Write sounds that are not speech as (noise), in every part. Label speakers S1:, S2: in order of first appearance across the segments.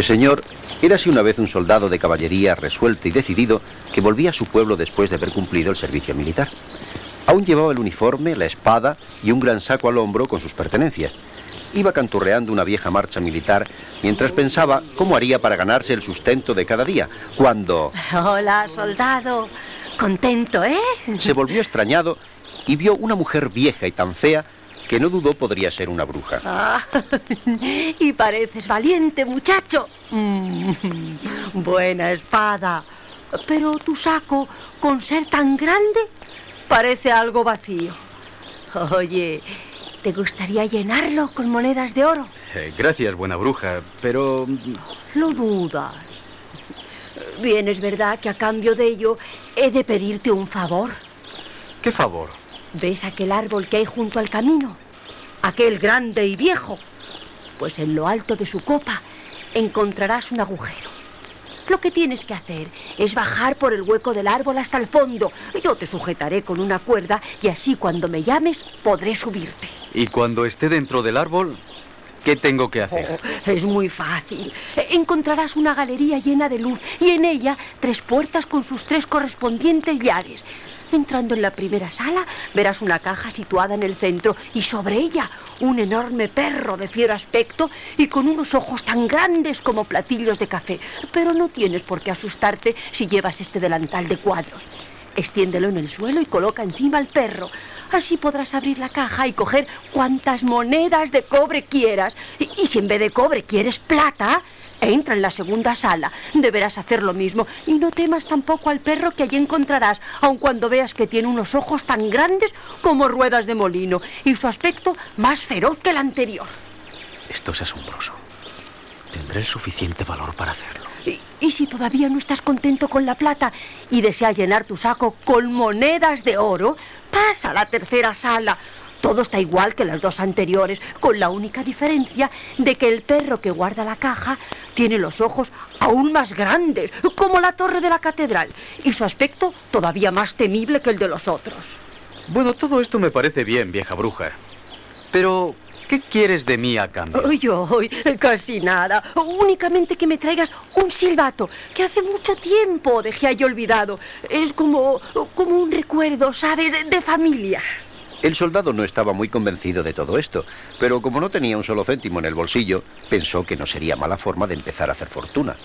S1: Pues señor, érase una vez un soldado de caballería resuelto y decidido que volvía a su pueblo después de haber cumplido el servicio militar. Aún llevaba el uniforme, la espada y un gran saco al hombro con sus pertenencias. Iba canturreando una vieja marcha militar mientras pensaba cómo haría para ganarse el sustento de cada día, cuando...
S2: Hola, soldado. Contento, ¿eh?
S1: Se volvió extrañado y vio una mujer vieja y tan fea que no dudó podría ser una bruja.
S2: Ah, (laughs) y pareces valiente, muchacho. Mm, (laughs) buena espada. Pero tu saco, con ser tan grande, parece algo vacío. Oye, ¿te gustaría llenarlo con monedas de oro?
S3: Eh, gracias, buena bruja, pero...
S2: Lo dudas. Bien, es verdad que a cambio de ello he de pedirte un favor.
S3: ¿Qué favor?
S2: ¿Ves aquel árbol que hay junto al camino? Aquel grande y viejo. Pues en lo alto de su copa encontrarás un agujero. Lo que tienes que hacer es bajar por el hueco del árbol hasta el fondo. Yo te sujetaré con una cuerda y así cuando me llames podré subirte.
S3: ¿Y cuando esté dentro del árbol, qué tengo que hacer?
S2: Oh, es muy fácil. Encontrarás una galería llena de luz y en ella tres puertas con sus tres correspondientes llaves. Entrando en la primera sala, verás una caja situada en el centro y sobre ella un enorme perro de fiero aspecto y con unos ojos tan grandes como platillos de café. Pero no tienes por qué asustarte si llevas este delantal de cuadros. Extiéndelo en el suelo y coloca encima al perro. Así podrás abrir la caja y coger cuantas monedas de cobre quieras. Y, y si en vez de cobre quieres plata, entra en la segunda sala. Deberás hacer lo mismo. Y no temas tampoco al perro que allí encontrarás, aun cuando veas que tiene unos ojos tan grandes como ruedas de molino y su aspecto más feroz que el anterior.
S3: Esto es asombroso. Tendré el suficiente valor para hacerlo.
S2: Y, y, si todavía no estás contento con la plata y deseas llenar tu saco con monedas de oro, pasa a la tercera sala. Todo está igual que las dos anteriores, con la única diferencia de que el perro que guarda la caja tiene los ojos aún más grandes, como la torre de la catedral, y su aspecto todavía más temible que el de los otros.
S3: Bueno, todo esto me parece bien, vieja bruja. Pero, ¿qué quieres de mí a cambio?
S2: Uy, casi nada. Únicamente que me traigas un silbato, que hace mucho tiempo dejé ahí olvidado. Es como, como un recuerdo, ¿sabes?, de familia.
S1: El soldado no estaba muy convencido de todo esto, pero como no tenía un solo céntimo en el bolsillo, pensó que no sería mala forma de empezar a hacer fortuna.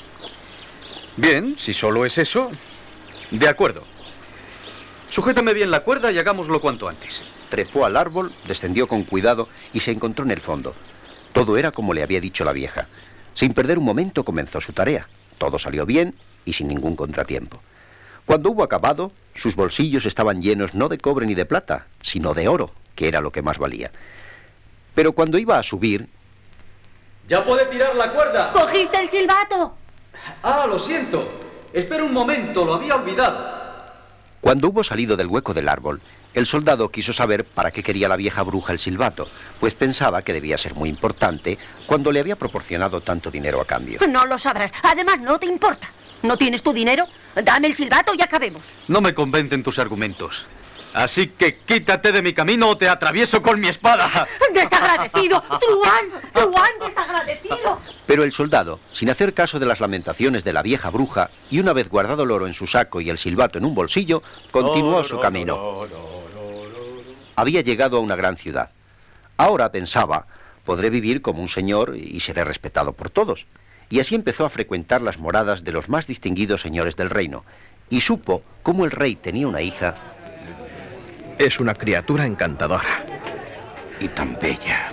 S3: Bien, si solo es eso, de acuerdo. Sujétame bien la cuerda y hagámoslo cuanto antes.
S1: Trepó al árbol, descendió con cuidado y se encontró en el fondo. Todo era como le había dicho la vieja. Sin perder un momento comenzó su tarea. Todo salió bien y sin ningún contratiempo. Cuando hubo acabado, sus bolsillos estaban llenos no de cobre ni de plata, sino de oro, que era lo que más valía. Pero cuando iba a subir...
S3: ¡Ya puede tirar la cuerda!
S2: ¡Cogiste el silbato!
S3: Ah, lo siento. Espera un momento, lo había olvidado.
S1: Cuando hubo salido del hueco del árbol, el soldado quiso saber para qué quería la vieja bruja el silbato, pues pensaba que debía ser muy importante cuando le había proporcionado tanto dinero a cambio.
S2: No lo sabrás. Además, no te importa. ¿No tienes tu dinero? Dame el silbato y acabemos.
S3: No me convencen tus argumentos. Así que quítate de mi camino o te atravieso con mi espada.
S2: ¡Desagradecido! (laughs) ¡Truán! ¡Truán, desagradecido!
S1: Pero el soldado, sin hacer caso de las lamentaciones de la vieja bruja, y una vez guardado el oro en su saco y el silbato en un bolsillo, continuó su camino. Había llegado a una gran ciudad. Ahora pensaba, podré vivir como un señor y seré respetado por todos. Y así empezó a frecuentar las moradas de los más distinguidos señores del reino, y supo cómo el rey tenía una hija
S4: es una criatura encantadora.
S5: Y tan bella.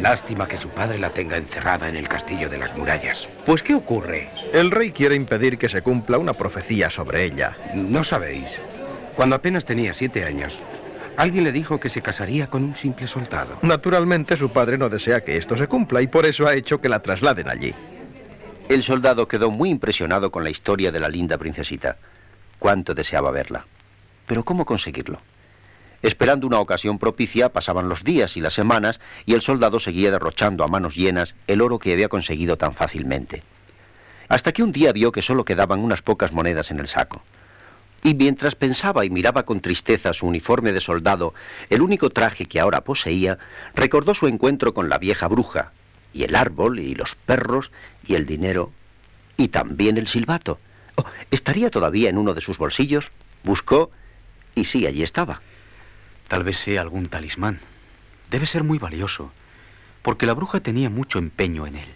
S5: Lástima que su padre la tenga encerrada en el castillo de las murallas. Pues, ¿qué ocurre?
S4: El rey quiere impedir que se cumpla una profecía sobre ella.
S5: No sabéis. Cuando apenas tenía siete años, alguien le dijo que se casaría con un simple soldado.
S4: Naturalmente, su padre no desea que esto se cumpla y por eso ha hecho que la trasladen allí.
S1: El soldado quedó muy impresionado con la historia de la linda princesita. Cuánto deseaba verla. Pero ¿cómo conseguirlo? Esperando una ocasión propicia, pasaban los días y las semanas y el soldado seguía derrochando a manos llenas el oro que había conseguido tan fácilmente. Hasta que un día vio que solo quedaban unas pocas monedas en el saco. Y mientras pensaba y miraba con tristeza su uniforme de soldado, el único traje que ahora poseía, recordó su encuentro con la vieja bruja y el árbol, y los perros, y el dinero, y también el silbato. Oh, ¿Estaría todavía en uno de sus bolsillos? Buscó, y sí, allí estaba.
S3: Tal vez sea algún talismán. Debe ser muy valioso, porque la bruja tenía mucho empeño en él.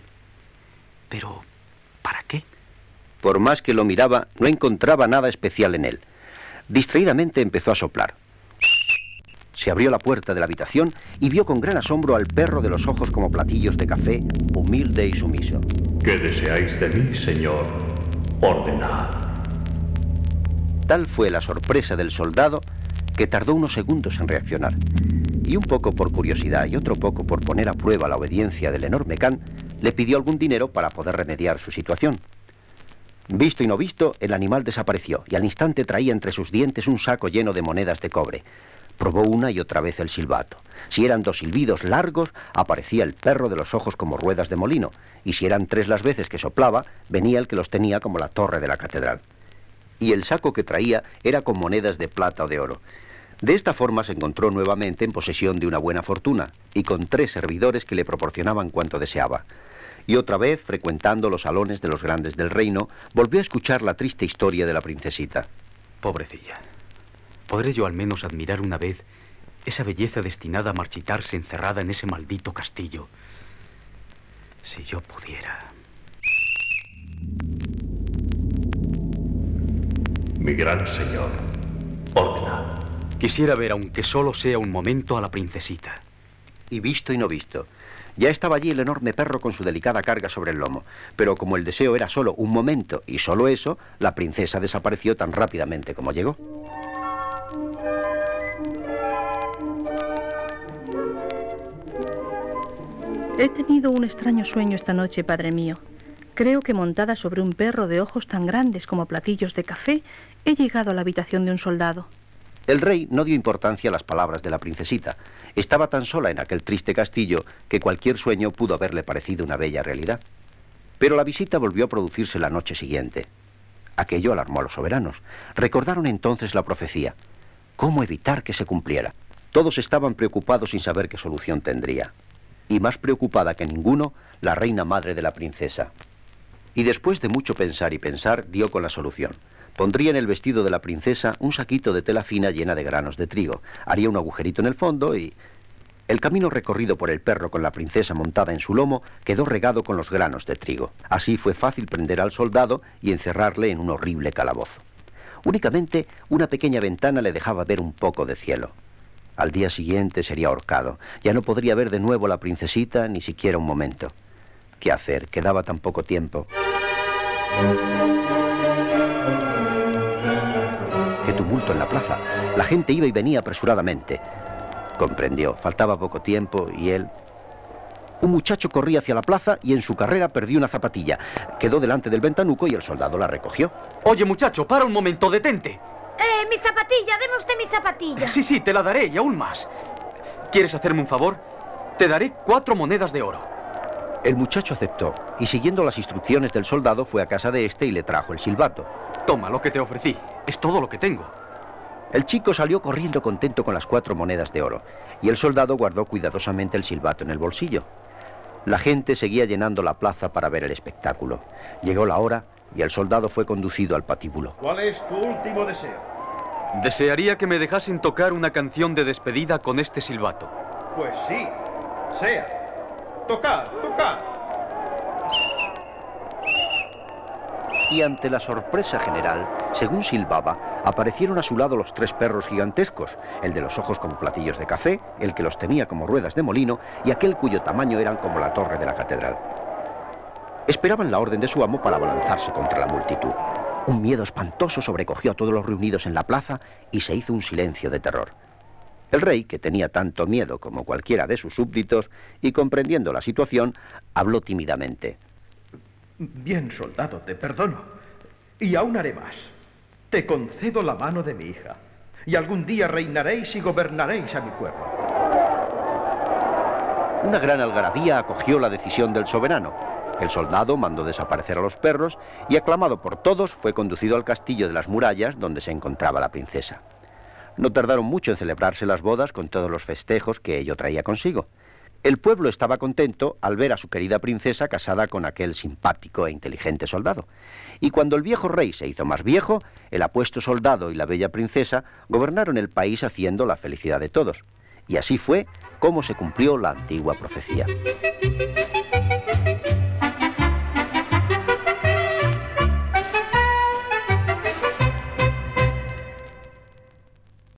S3: Pero, ¿para qué?
S1: Por más que lo miraba, no encontraba nada especial en él. Distraídamente empezó a soplar. Se abrió la puerta de la habitación y vio con gran asombro al perro de los ojos como platillos de café, humilde y sumiso.
S6: ¿Qué deseáis de mí, señor? Ordenad.
S1: Tal fue la sorpresa del soldado que tardó unos segundos en reaccionar. Y un poco por curiosidad y otro poco por poner a prueba la obediencia del enorme Khan, le pidió algún dinero para poder remediar su situación. Visto y no visto, el animal desapareció y al instante traía entre sus dientes un saco lleno de monedas de cobre. Probó una y otra vez el silbato. Si eran dos silbidos largos, aparecía el perro de los ojos como ruedas de molino, y si eran tres las veces que soplaba, venía el que los tenía como la torre de la catedral. Y el saco que traía era con monedas de plata o de oro. De esta forma se encontró nuevamente en posesión de una buena fortuna, y con tres servidores que le proporcionaban cuanto deseaba. Y otra vez, frecuentando los salones de los grandes del reino, volvió a escuchar la triste historia de la princesita.
S3: Pobrecilla. ¿Podré yo al menos admirar una vez esa belleza destinada a marchitarse encerrada en ese maldito castillo? Si yo pudiera.
S6: Mi gran señor, ordena.
S3: Quisiera ver, aunque solo sea un momento, a la princesita.
S1: Y visto y no visto. Ya estaba allí el enorme perro con su delicada carga sobre el lomo, pero como el deseo era solo un momento y solo eso, la princesa desapareció tan rápidamente como llegó.
S7: He tenido un extraño sueño esta noche, padre mío. Creo que montada sobre un perro de ojos tan grandes como platillos de café, he llegado a la habitación de un soldado.
S1: El rey no dio importancia a las palabras de la princesita. Estaba tan sola en aquel triste castillo que cualquier sueño pudo haberle parecido una bella realidad. Pero la visita volvió a producirse la noche siguiente. Aquello alarmó a los soberanos. Recordaron entonces la profecía. ¿Cómo evitar que se cumpliera? Todos estaban preocupados sin saber qué solución tendría. Y más preocupada que ninguno, la reina madre de la princesa. Y después de mucho pensar y pensar, dio con la solución. Pondría en el vestido de la princesa un saquito de tela fina llena de granos de trigo. Haría un agujerito en el fondo y... El camino recorrido por el perro con la princesa montada en su lomo quedó regado con los granos de trigo. Así fue fácil prender al soldado y encerrarle en un horrible calabozo. Únicamente una pequeña ventana le dejaba ver un poco de cielo. Al día siguiente sería ahorcado. Ya no podría ver de nuevo a la princesita ni siquiera un momento. ¿Qué hacer? Quedaba tan poco tiempo. Qué tumulto en la plaza. La gente iba y venía apresuradamente. Comprendió, faltaba poco tiempo y él... Un muchacho corría hacia la plaza y en su carrera perdió una zapatilla. Quedó delante del ventanuco y el soldado la recogió.
S3: Oye, muchacho, para un momento, detente.
S8: ¡Eh, mi zapatilla! ¡Deme usted mi zapatilla!
S3: Sí, sí, te la daré y aún más. ¿Quieres hacerme un favor? Te daré cuatro monedas de oro.
S1: El muchacho aceptó y siguiendo las instrucciones del soldado fue a casa de este y le trajo el silbato.
S3: Toma lo que te ofrecí. Es todo lo que tengo.
S1: El chico salió corriendo contento con las cuatro monedas de oro y el soldado guardó cuidadosamente el silbato en el bolsillo. La gente seguía llenando la plaza para ver el espectáculo. Llegó la hora y el soldado fue conducido al patíbulo.
S4: ¿Cuál es tu último deseo?
S3: Desearía que me dejasen tocar una canción de despedida con este silbato.
S4: Pues sí, sea. Tocad, tocad.
S1: Y ante la sorpresa general, según silbaba, aparecieron a su lado los tres perros gigantescos, el de los ojos como platillos de café, el que los tenía como ruedas de molino y aquel cuyo tamaño eran como la torre de la catedral. Esperaban la orden de su amo para abalanzarse contra la multitud. Un miedo espantoso sobrecogió a todos los reunidos en la plaza y se hizo un silencio de terror. El rey, que tenía tanto miedo como cualquiera de sus súbditos, y comprendiendo la situación, habló tímidamente.
S4: Bien, soldado, te perdono. Y aún haré más. Te concedo la mano de mi hija. Y algún día reinaréis y gobernaréis a mi pueblo.
S1: Una gran algarabía acogió la decisión del soberano. El soldado mandó desaparecer a los perros y, aclamado por todos, fue conducido al castillo de las murallas donde se encontraba la princesa. No tardaron mucho en celebrarse las bodas con todos los festejos que ello traía consigo. El pueblo estaba contento al ver a su querida princesa casada con aquel simpático e inteligente soldado. Y cuando el viejo rey se hizo más viejo, el apuesto soldado y la bella princesa gobernaron el país haciendo la felicidad de todos. Y así fue como se cumplió la antigua profecía.